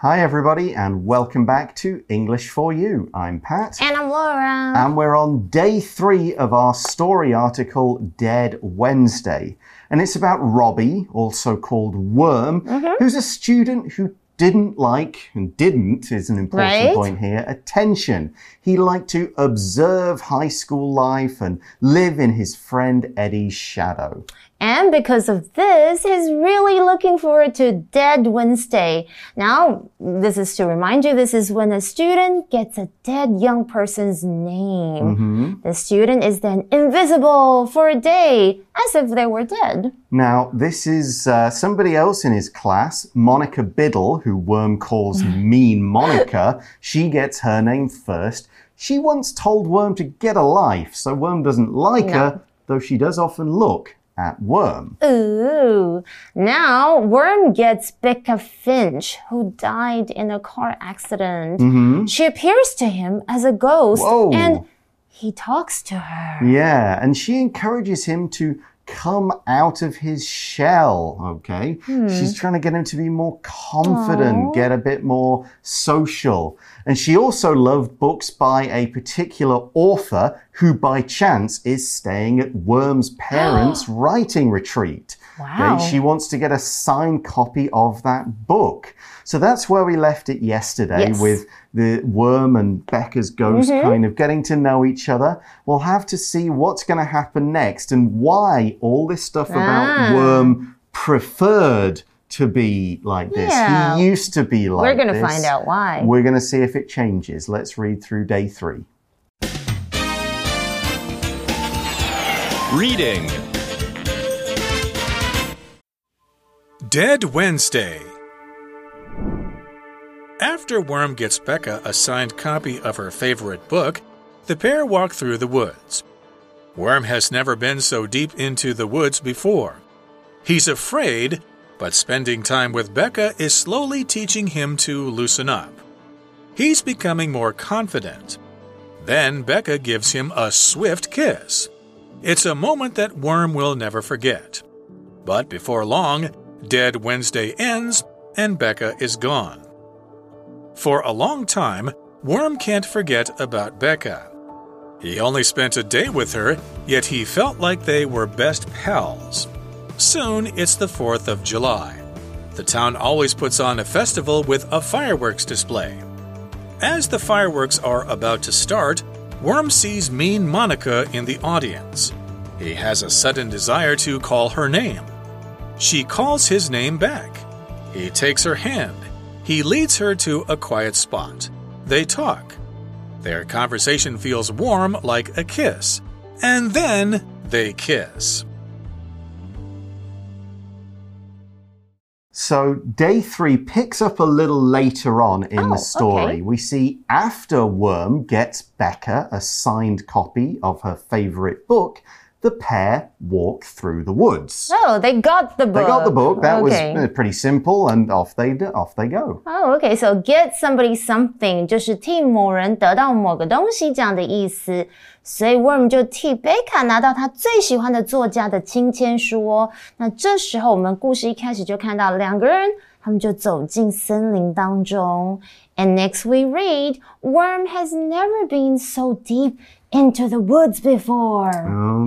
Hi, everybody, and welcome back to English for You. I'm Pat. And I'm Laura. And we're on day three of our story article, Dead Wednesday. And it's about Robbie, also called Worm, Mm -hmm. who's a student who didn't like, and didn't is an important right? point here, attention. He liked to observe high school life and live in his friend Eddie's shadow. And because of this, he's really looking forward to Dead Wednesday. Now, this is to remind you, this is when a student gets a dead young person's name. Mm -hmm. The student is then invisible for a day, as if they were dead. Now, this is uh, somebody else in his class, Monica Biddle, who Worm calls Mean Monica. She gets her name first. She once told Worm to get a life, so Worm doesn't like no. her, though she does often look at Worm. Ooh. Now, Worm gets Becca Finch, who died in a car accident. Mm -hmm. She appears to him as a ghost Whoa. and he talks to her. Yeah, and she encourages him to come out of his shell, okay? Hmm. She's trying to get him to be more confident, Aww. get a bit more social. And she also loved books by a particular author who, by chance, is staying at Worm's parents' writing retreat. Wow. Okay? She wants to get a signed copy of that book. So that's where we left it yesterday Yes. with the worm and Becca's ghost Mm-hmm. kind of getting to know each other. We'll have to see what's going to happen next and why all this stuff about Ah. worm preferred to be like this. Yeah. He used to be like this. We're going to find out why. We're going to see if it changes. Let's read through day three. Reading Dead Wednesday. After Worm gets Becca a signed copy of her favorite book, the pair walk through the woods. Worm has never been so deep into the woods before. He's afraid, but spending time with Becca is slowly teaching him to loosen up. He's becoming more confident. Then Becca gives him a swift kiss. It's a moment that Worm will never forget. But before long, Dead Wednesday ends and Becca is gone. For a long time, Worm can't forget about Becca. He only spent a day with her, yet he felt like they were best pals. Soon it's the 4th of July. The town always puts on a festival with a fireworks display. As the fireworks are about to start, Worm sees Mean Monica in the audience. He has a sudden desire to call her name. She calls his name back. He takes her hand. He leads her to a quiet spot. They talk. Their conversation feels warm like a kiss. And then they kiss. So, day three picks up a little later on in Oh, the story. okay. We see after Worm gets Becca a signed copy of her favorite book, the pair walk through the woods. Oh, they got the book. They got the book. That okay. was uh, pretty simple, and off they off they go. Oh, okay. So get somebody something 就是替某人得到某个东西这样的意思。 所以 Worm 就替贝卡拿到他最喜欢的作家的亲签书哦。那这时候我们故事一开始就看到两个人，他们就走进森林当中。And next we read, Worm has never been so deep into the woods before.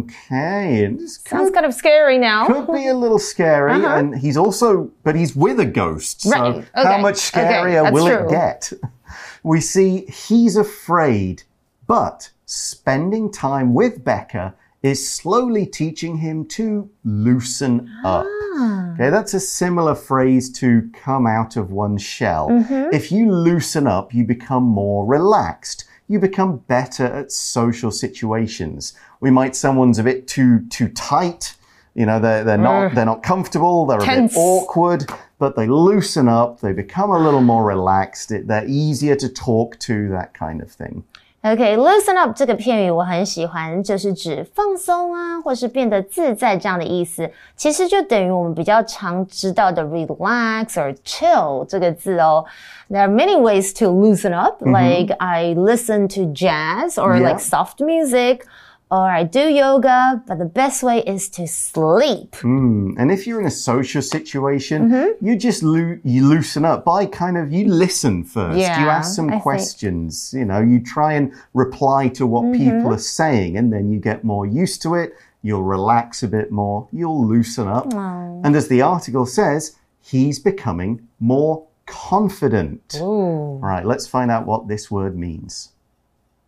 Okay, and this could, Sounds kind of scary now. could be a little scary, Uh-huh. and he's also, but he's with a ghost. So Right, how okay, much okay, scarier that's will true. it get? We see he's afraid, but spending time with Becca is slowly teaching him to loosen up. Ah. Okay, that's a similar phrase to come out of one's shell. Mm-hmm. If you loosen up, you become more relaxed. You become better at social situations. We might someone's a bit too too tight. You know, they're they're not they're not comfortable. They're a bit awkward. But they loosen up. They become a little more relaxed. It, they're easier to talk to. That kind of thing. OK，loosen、up 这个片语我很喜欢，就是指放松啊，或是变得自在这样的意思。其实就等于我们比较常知道的 relax or chill 这个字哦。There are many ways to loosen up, like I listen to jazz or Yeah. like soft music. or I do yoga, but the best way is to sleep. Mm, and if you're in a social situation, Mm-hmm. you just loo you loosen up by kind of you listen first. Yeah, you ask some I think- questions. You know, you try and reply to what Mm-hmm. people are saying, and then you get more used to it. You'll relax a bit more. You'll loosen up. Oh. And as the article says, he's becoming more confident. Ooh. All right, let's find out what this word means.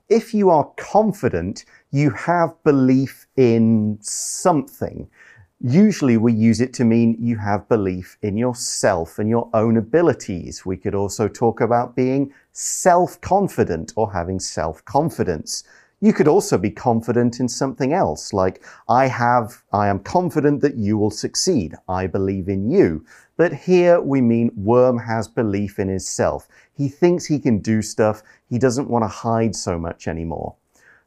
If you are confident, you have belief in something. Usually we use it to mean you have belief in yourself and your own abilities. We could also talk about being self-confident or having self-confidence. You could also be confident in something else, like I have, I am confident that you will succeed. I believe in you. But here we mean Worm has belief in himself. He thinks he can do stuff. He doesn't want to hide so much anymore.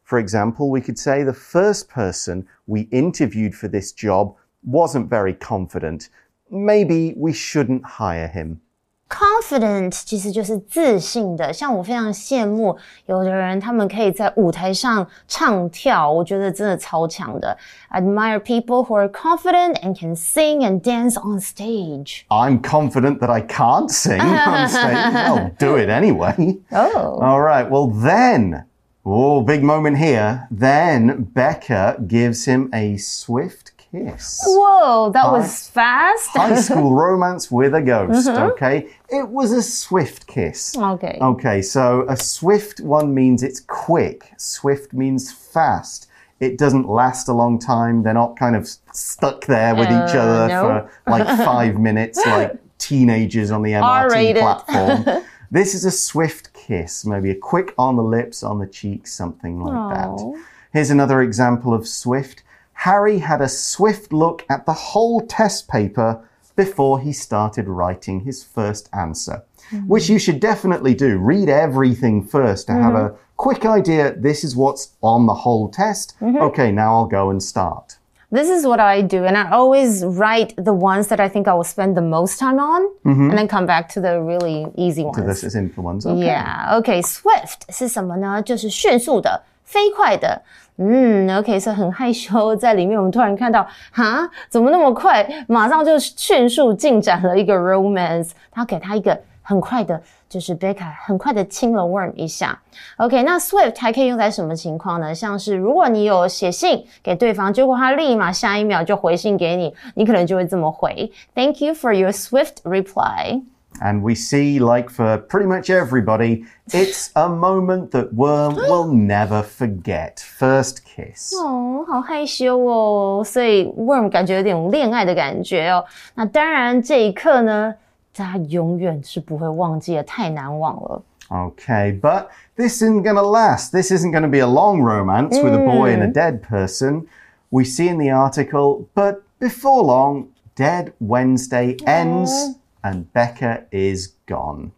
For example, we could say the first person we interviewed for this job wasn't very confident. Maybe we shouldn't hire him. Confident 其实就是自信的，像我非常羡慕有的人，他们可以在舞台上唱跳，我觉得真的超强的。Admire people who are confident and can sing and dance on stage. I'm confident that I can't sing on stage. I'll do it anyway. Oh. All right. Well, then, oh, big moment here. Then Becca gives him a swift kiss. Whoa, that was fast. High school romance with a ghost. Okay. It was a swift kiss. Okay. Okay. So a swift one means it's quick. Swift means fast. It doesn't last a long time. They're not kind of stuck there with each Uh, other no. for like five minutes, like teenagers on the MRT platform. This is a swift kiss, maybe a quick on the lips, on the cheeks, something like Aw. that. Here's another example of swift. Harry had a swift look at the whole test paper before he started writing his first answer, hmm. which you should definitely do. Read everything first to have mm-hmm. a quick idea this is what's on the whole test. Mm-hmm. Okay, now I'll go and start This is what I do, and I always write the ones that I think I will spend the most time on, and then come back to the really easy ones. This is influence. Okay. Yeah, OK, swift 是什么呢？就是迅速的、飞快的。嗯，OK，所以很害羞，在里面我们突然看到，哈，怎么那么快？马上就迅速进展了一个 romance，他给他一个 很快的，就是 Becca 很快的亲了 Worm 一下。OK，那 Swift 还可以用在什么情况呢？像是如果你有写信给对方，结果他立马下一秒就回信给你，你可能就会这么回：Thank you for your swift reply。 And we see, like for pretty much everybody, it's a moment that Worm will never forget. First kiss. 哦，好害羞哦，所以 Worm 感觉有点恋爱的感觉哦。那当然，这一刻呢， 他永远是不会忘记的，太难忘了。 Okay, but this isn't going to last. This isn't going to be a long romance with a boy and a dead person. We see in the article, but before long, Dead Wednesday ends and Becca is gone.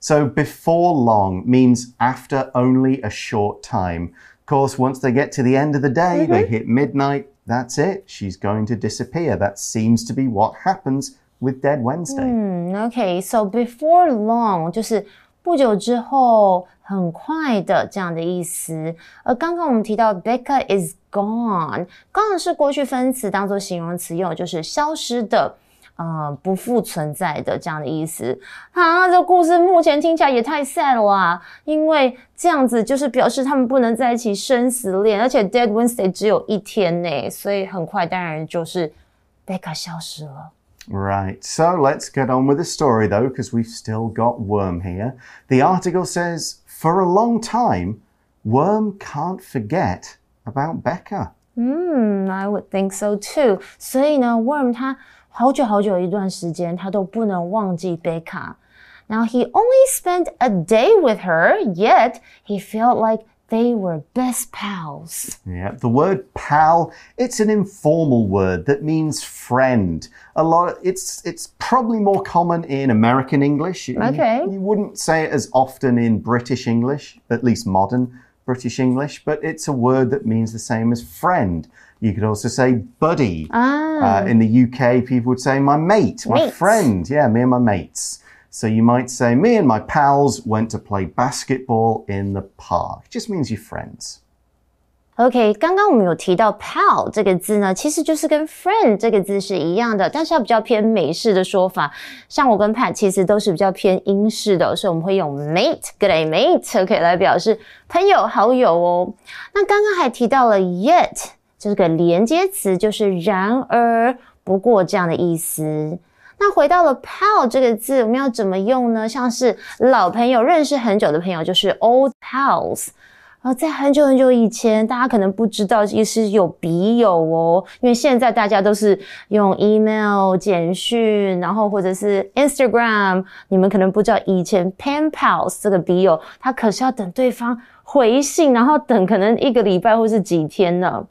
So, before long means after only a short time. Of course, once they get to the end of the day, they hit midnight, that's it. She's going to disappear. That seems to be what happens with Dead Wednesday. 嗯，OK，so、before long 就是不久之后，很快的这样的意思。而刚刚我们提到 Becca is gone，gone 是过去分词当做形容词用，就是消失的。呃，不复存在的这样的意思啊，这故事目前听起来也太 sad 了啊！因为这样子就是表示他们不能在一起生死恋，而且 Dead Wednesday 只有一天呢，所以很快当然就是 Becca 消失了。Right, so let's get on with the story though, because we've still got Worm here. The article says, for a long time, Worm can't forget about Becca. 嗯，I would think so too。所以呢，Worm 他好久好久一段时间，他都不能忘记贝卡。Now he only spent a day with her, yet he felt like they were best pals. Yeah, the word pal, it's an informal word that means friend. A lot it's it's probably more common in American English. You- Okay. You, wouldn't say it as often in British English, at least modern British English, but it's a word that means the same as friend. You could also say buddy. Ah, Uh, in the UK, people would say my mate, my Mates. friend. Yeah, me and my mates. So you might say, me and my pals went to play basketball in the park. Just means your friends. OK，刚刚我们有提到 pal 这个字呢，其实就是跟 friend 这个字是一样的，但是它比较偏美式的说法。像我跟 Pat 其实都是比较偏英式的，所以我们会用 mate，good day mate，OK 来表示朋友、好友哦。那刚刚还提到了 yet，这个连接词就是然而、不过这样的意思。那回到了 pal 这个字，我们要怎么用呢？像是老朋友、认识很久的朋友，就是 old pals。啊，在很久很久以前，大家可能不知道，其实有笔友哦。因为现在大家都是用 email、简讯，然后或者是 Instagram。你们可能不知道，以前 pen pals 这个笔友，他可是要等对方回信，然后等可能一个礼拜或是几天呢。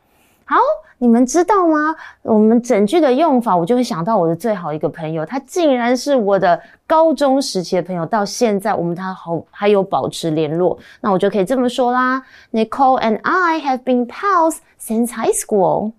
好。你们知道吗？我们整句的用法，我就会想到我的最好一个朋友，他竟然是我的高中时期的朋友，到现在我们他好还有保持联络，那我就可以这么说啦：Nicole and I have been pals since high school.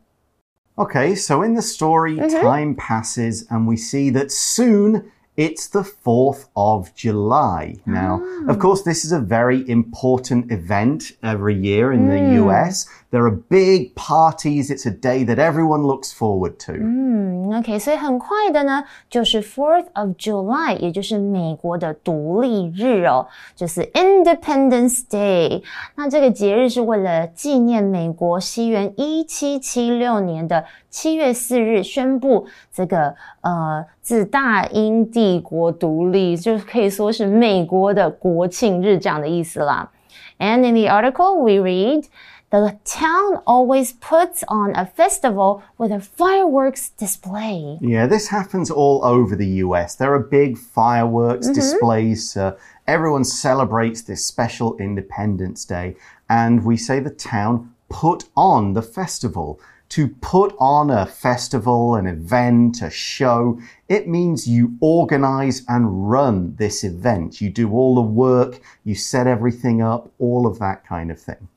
Okay, so in the story, mm -hmm. time passes and we see that soon it's the 4th of July. Now, ah. of course, this is a very important event every year in mm. the US. There are big parties. It's a day that everyone looks forward to. 嗯，OK，所以很快的呢，就是 Fourth of July，也就是美国的独立日哦，就是 Independence Day。那这个节日是为了纪念美国西元一七七六年的七月四日宣布这个呃自大英帝国独立，就可以说是美国的国庆日这样的意思啦。And in the article we read the town always puts on a festival with a fireworks display. Yeah, this happens all over the US. There are big fireworks mm -hmm. displays. Uh, everyone celebrates this special Independence Day, and we say the town put on the festival. To put on a festival, an event, a show, it means you organize and run this event. You do all the work, you set everything up, all of that kind of thing.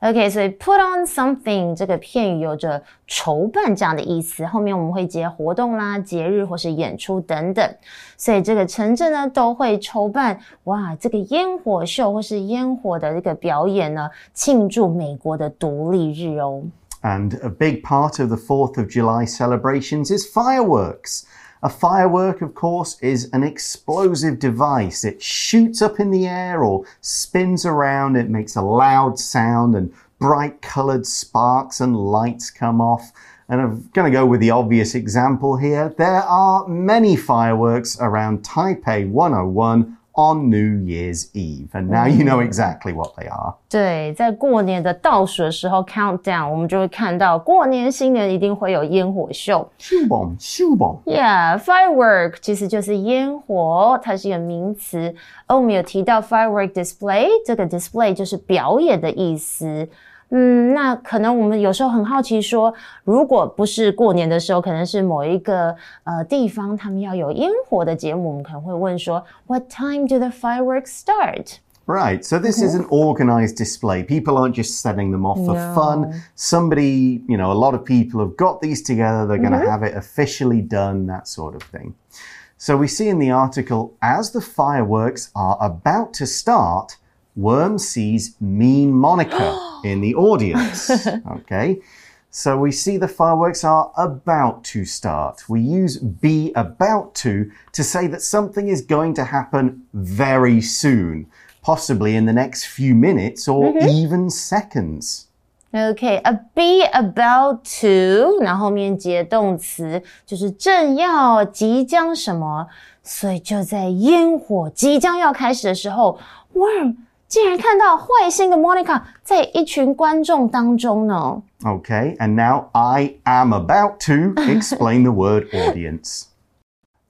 OK，所以 put on something 这个片语有着筹办这样的意思，后面我们会接活动啦、节日或是演出等等，所以这个城镇呢都会筹办哇这个烟火秀或是烟火的这个表演呢，庆祝美国的独立日哦。And a big part of the Fourth of July celebrations is fireworks. A firework, of course, is an explosive device. It shoots up in the air or spins around. It makes a loud sound and bright colored sparks and lights come off. And I'm going to go with the obvious example here. There are many fireworks around Taipei 101 on New Year's Eve. And now you know exactly what they are. 对，在过年的倒数的时候，countdown，我们就会看到过年新年一定会有烟火秀。咻嘣，咻嘣。Yeah，firework 其实就是烟火，它是一个名词。而我们有提到 firework display，这个 display 就是表演的意思。 嗯，那可能我们有时候很好奇，说如果不是过年的时候，可能是某一个呃地方他们要有烟火的节目，我们可能会问说，What time do the fireworks start? Right, so this is an organized display. People aren't just setting them off for no. fun. Somebody, you know, a lot of people have got these together. They're going to mm -hmm. have it officially done, that sort of thing. So we see in the article, as the fireworks are about to start, Worm sees mean Monica in the audience. Okay. So we see the fireworks are about to start. We use be about to to say that something is going to happen very soon, possibly in the next few minutes or mm -hmm. even seconds. Okay, a be about to，然后后面接动词，就是正要、即将什么，所以就在烟火即将要开始的时候，Worm 竟然看到坏心的 Monica 在一群观众当中呢。Okay, and now I am about to explain the word audience.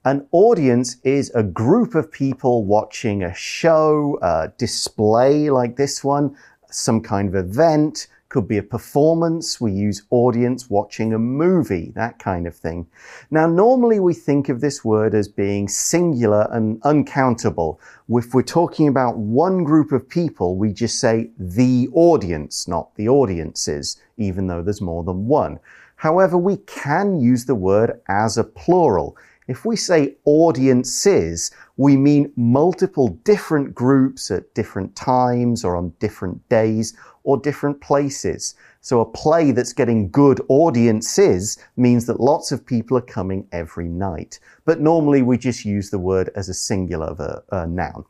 An audience is a group of people watching a show, a display like this one, some kind of event, could be a performance. We use audience watching a movie, that kind of thing. Now, normally we think of this word as being singular and uncountable. If we're talking about one group of people, we just say the audience, not the audiences, even though there's more than one. However, we can use the word as a plural. If we say audiences, we mean multiple different groups at different times or on different days or different places. So a play that's getting good audiences means that lots of people are coming every night. But normally we just use the word as a singular ver- uh, noun.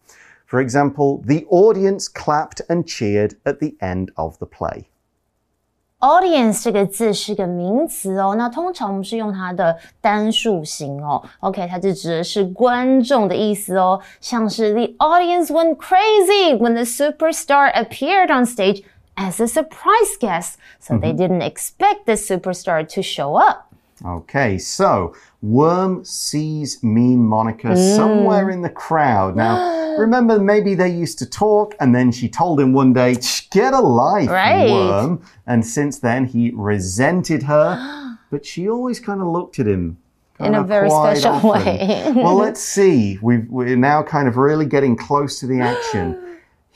For example, the audience clapped and cheered at the end of the play. Audience 这个字是个名词哦，那通常我们是用它的单数型哦。OK，它就指的是观众的意思哦，像是 The audience went crazy when the superstar appeared on stage As a surprise guest, so they mm-hmm. didn't expect the superstar to show up. Okay, so Worm sees mean Monica somewhere mm. in the crowd. Now, remember, maybe they used to talk, and then she told him one day, Get a life, Right. Worm. And since then, he resented her, but she always kind of looked at him. In a very special often. way. well, let's see. We've, we're now kind of really getting close to the action.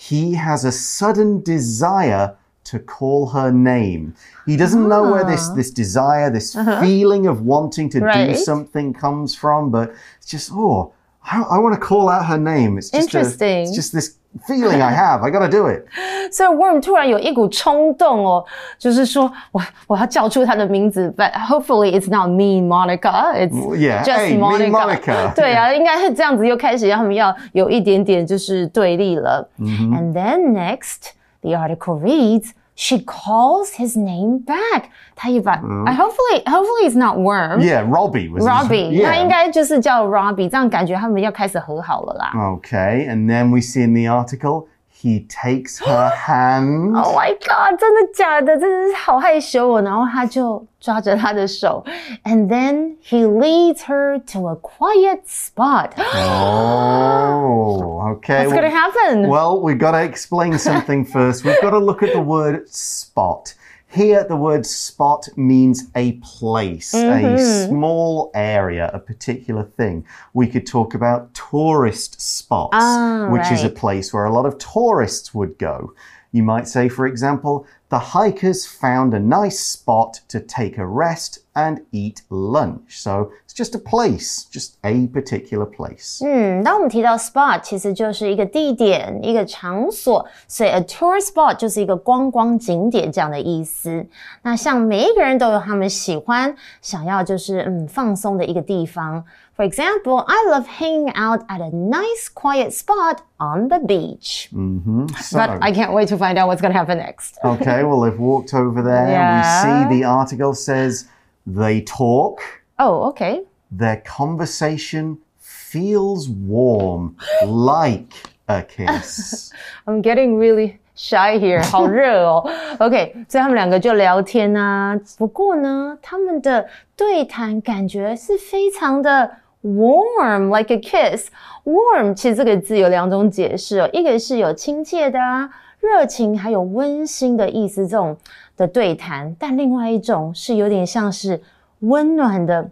He has a sudden desire to call her name. He doesn't know where this this desire, this feeling of wanting to do Uh-huh. Something comes from, but it's just oh, I, I want to call out her name. It's just a- Interesting. it's just this feeling I have. I got to do it. 所以 Worm 突然有一股冲动哦，就是说我我要叫出她的名字，but hopefully it's not mean Monica, it's Yeah, just hey, mean Monica. Monica. 对啊，应该是这样子，又开始让他们要有一点点就是对立了。And then next, the article reads. She calls his name back. 他也把、I hopefully hopefully it's not worm. Yeah, Robbie was his- Robbie，、他应 Yeah. 该就是叫 Robbie，这样感觉他们要开始和好了啦。 Okay, and then we see in the article he takes her hand. Oh my god，真的假的？真的是好害羞哦。然后他就抓着她的手，and then he leads her to a quiet spot. Oh, okay. What's gonna happen? Well, we've got to explain something first. We've got to look at the word spot. Here, the word spot means a place, Mm-hmm. a small area, a particular thing. We could talk about tourist spots, Ah, which is a place where a lot of tourists would go. You might say, for example, the hikers found a nice spot to take a rest and eat lunch. So it's just a place, just a particular place. 嗯，当我们提到 spot，其实就是一个地点、一个场所，所以 a tourist spot 就是一个观光景点这样的意思。那像每一个人都有他们喜欢、想要就是嗯放松的一个地方。For example, I love hanging out at a nice quiet spot on the beach. So, But I can't wait to find out what's going to happen next. Okay, well, they've walked over there. Yeah. We see the article says they talk, Oh, okay. their conversation feels warm, like a kiss. I'm getting really shy here，好热哦。OK，所以他们两个就聊天啊。不过呢，他们的对谈感觉是非常的 warm，like a kiss。warm 其实这个字有两种解释哦，一个是有亲切的啊、 热情，还有温馨的意思这种的对谈，但另外一种是有点像是温暖的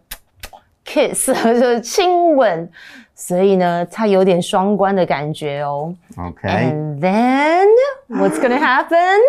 kiss，就是亲吻。所以呢，它有点双关的感觉哦。 Okay. And then what's gonna happen?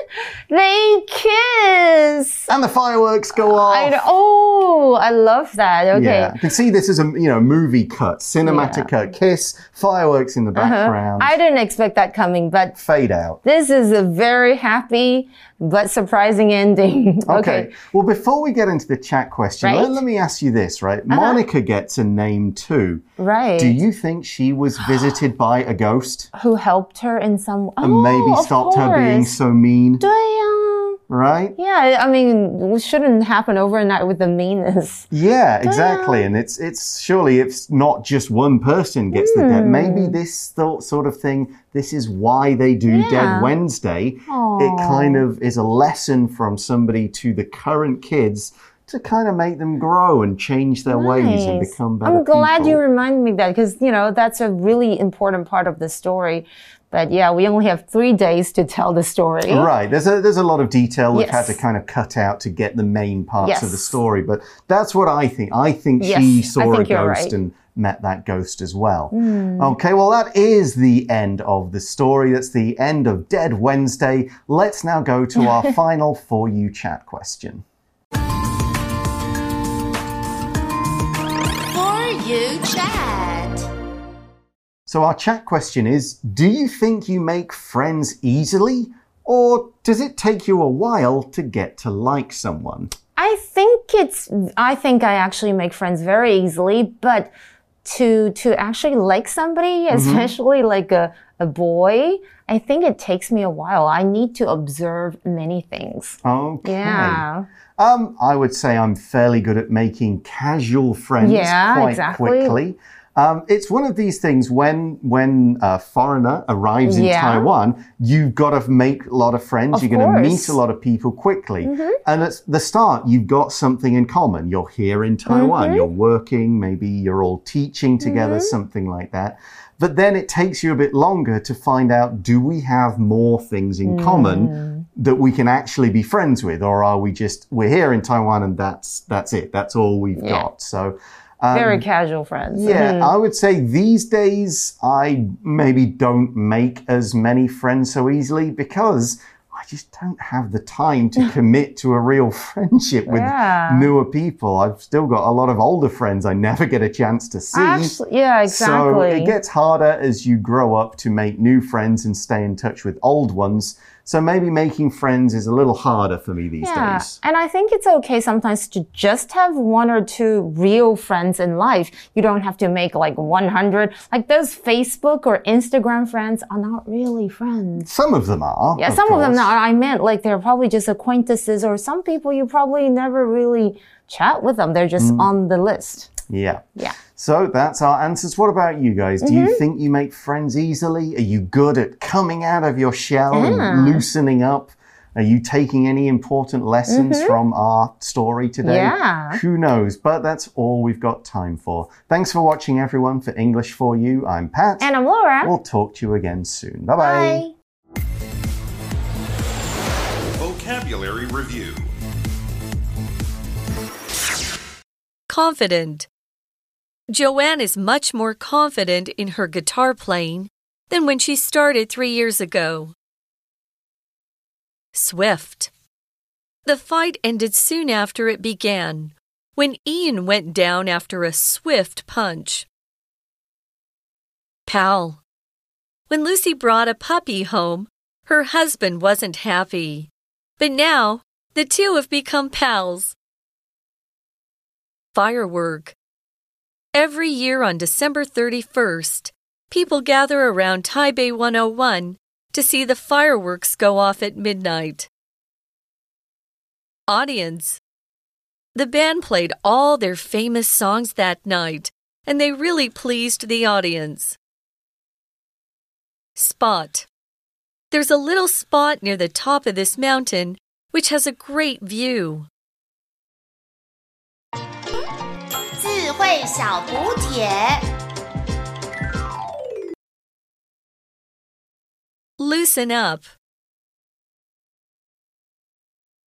They kiss. And the fireworks go off. I oh, I love that. Okay. Yeah, you can see this as a you know movie cut, cinematic cut, kiss, fireworks in the background, Uh-huh. I didn't expect that coming, but fade out. this is a very happy but surprising ending. Okay. Well, before we get into the chat question, Right. Let, let me ask you this, right? Uh-huh. Monica gets a name too. Right. Do you think she was visited by a ghost Who helped her in some and oh, maybe stopped her being so mean? 对呀。Right? Yeah, I mean, it shouldn't happen overnight with the meanness. Yeah, exactly. And it's it's surely it's not just one person gets the debt. Maybe Hmm. this thought sort of thing. This is why they do Dead Yeah. Wednesday. It kind of is a lesson from somebody to the current kids to kind of make them grow and change their ways and become better I'm glad people. you reminded me that because you know that's a really important part of the story. But yeah, we only have three days to tell the story. Right. There's a there's a lot of detail we've had to kind of cut out to get the main parts of the story, but that's what I think. I think Yes, she saw a think you're ghost right. And met that ghost as well. Hmm. Okay, well that is the end of the story. That's the end of Dead Wednesday. Let's now go to our final for you chat question. For you chat. So, our chat question is Do you think you make friends easily? Or does it take you a while to get to like someone? I think it's, I think I actually make friends very easily, but to, to actually like somebody, especially like a, a boy, I think it takes me a while. I need to observe many things. Okay. Yeah. Um, I would say I'm fairly good at making casual friends Yeah, quite exactly. quickly. Um, it's one of these things when when a foreigner arrives in Yeah. Taiwan, you've got to make a lot of friends. Of You're going to meet. A lot of people quickly, and at the start, you've got something in common. You're here in Taiwan. Mm-hmm. You're working. Maybe you're all teaching together, something like that. But then it takes you a bit longer to find out: Do we have more things in Mm. common? that we can actually be friends with, or are we just we're here in Taiwan and that's that's it? That's all we've Yeah. got. So Very casual friends. Um, yeah, I would say these days I maybe don't make as many friends so easily because just don't have the time to commit to a real friendship with Yeah. newer people. I've still got a lot of older friends I never get a chance to see. Actually, yeah, So exactly. it gets harder as you grow up to make new friends and stay in touch with old ones. So maybe making friends is a little harder for me these Yeah, days. and I think it's okay sometimes to just have one or two real friends in life. You don't have to make like 100. Like those Facebook or Instagram friends are not really friends. Some of them are. Yeah, some of them course. I meant like they're probably just acquaintances or some people you probably never really chat with them. They're just Mm. on the list. Yeah. Yeah. So that's our answers. What about you guys? Do you mm-hmm. think you make friends easily? Are you good at coming out of your shell and ah. loosening up? Are you taking any important lessons mm-hmm. from our story today? Yeah. Who knows? But that's all we've got time for. Thanks for watching, everyone. For English for You, I'm Pat. And I'm Laura. we'll talk to you again soon. Bye bye. Bye. Vocabulary Review Confident. Joanne is much more confident in her guitar playing than when she started three years ago. Swift. The fight ended soon after it began, when Ian went down after a swift punch. Pal. When Lucy brought a puppy home, her husband wasn't happy. But now, the two have become pals. Firework. Every year on December 31st, people gather around Taipei 101 to see the fireworks go off at midnight. Audience. The band played all their famous songs that night, and they really pleased the audience. Spot. There's a little spot near the top of this mountain which has a great view. Loosen up.